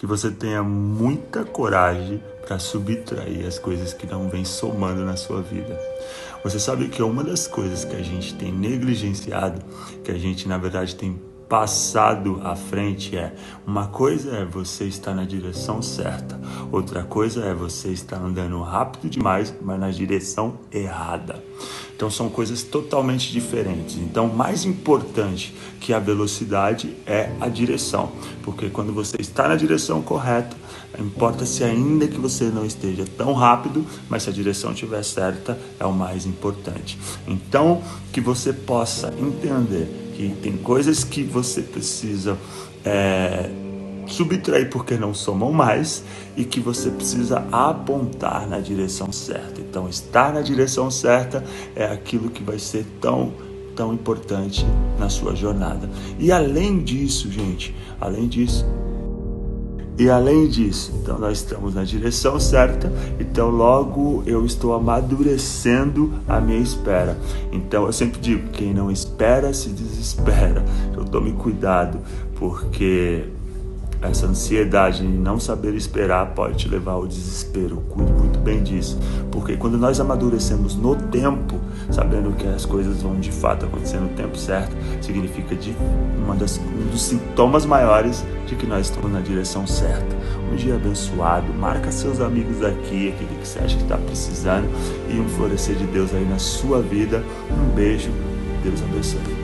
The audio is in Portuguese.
que você tenha muita coragem para subtrair as coisas que não vêm somando na sua vida. Você sabe que é uma das coisas que a gente tem negligenciado, que a gente na verdade tem passado à frente é uma coisa é você estar na direção certa, outra coisa é você estar andando rápido demais, mas na direção errada. Então são coisas totalmente diferentes. Então, mais importante que a velocidade é a direção, porque quando você está na direção correta, importa se ainda que você não esteja tão rápido, mas se a direção estiver certa, é o mais importante. Então, que você possa entender que tem coisas que você precisa é, subtrair porque não somam mais e que você precisa apontar na direção certa. Então, estar na direção certa é aquilo que vai ser tão tão importante na sua jornada. E além disso, gente, além disso, e além disso, então nós estamos na direção certa, então logo eu estou amadurecendo a minha espera. Então eu sempre digo: quem não espera se desespera. Eu tome cuidado, porque essa ansiedade em não saber esperar pode te levar ao desespero. Cuide muito bem disso, porque quando nós amadurecemos no tempo, sabendo que as coisas vão de fato acontecer no tempo certo, significa de uma das, um dos sintomas maiores de que nós estamos na direção certa. Um dia abençoado, marca seus amigos aqui, aquele que você acha que está precisando, e um florescer de Deus aí na sua vida. Um beijo, Deus abençoe.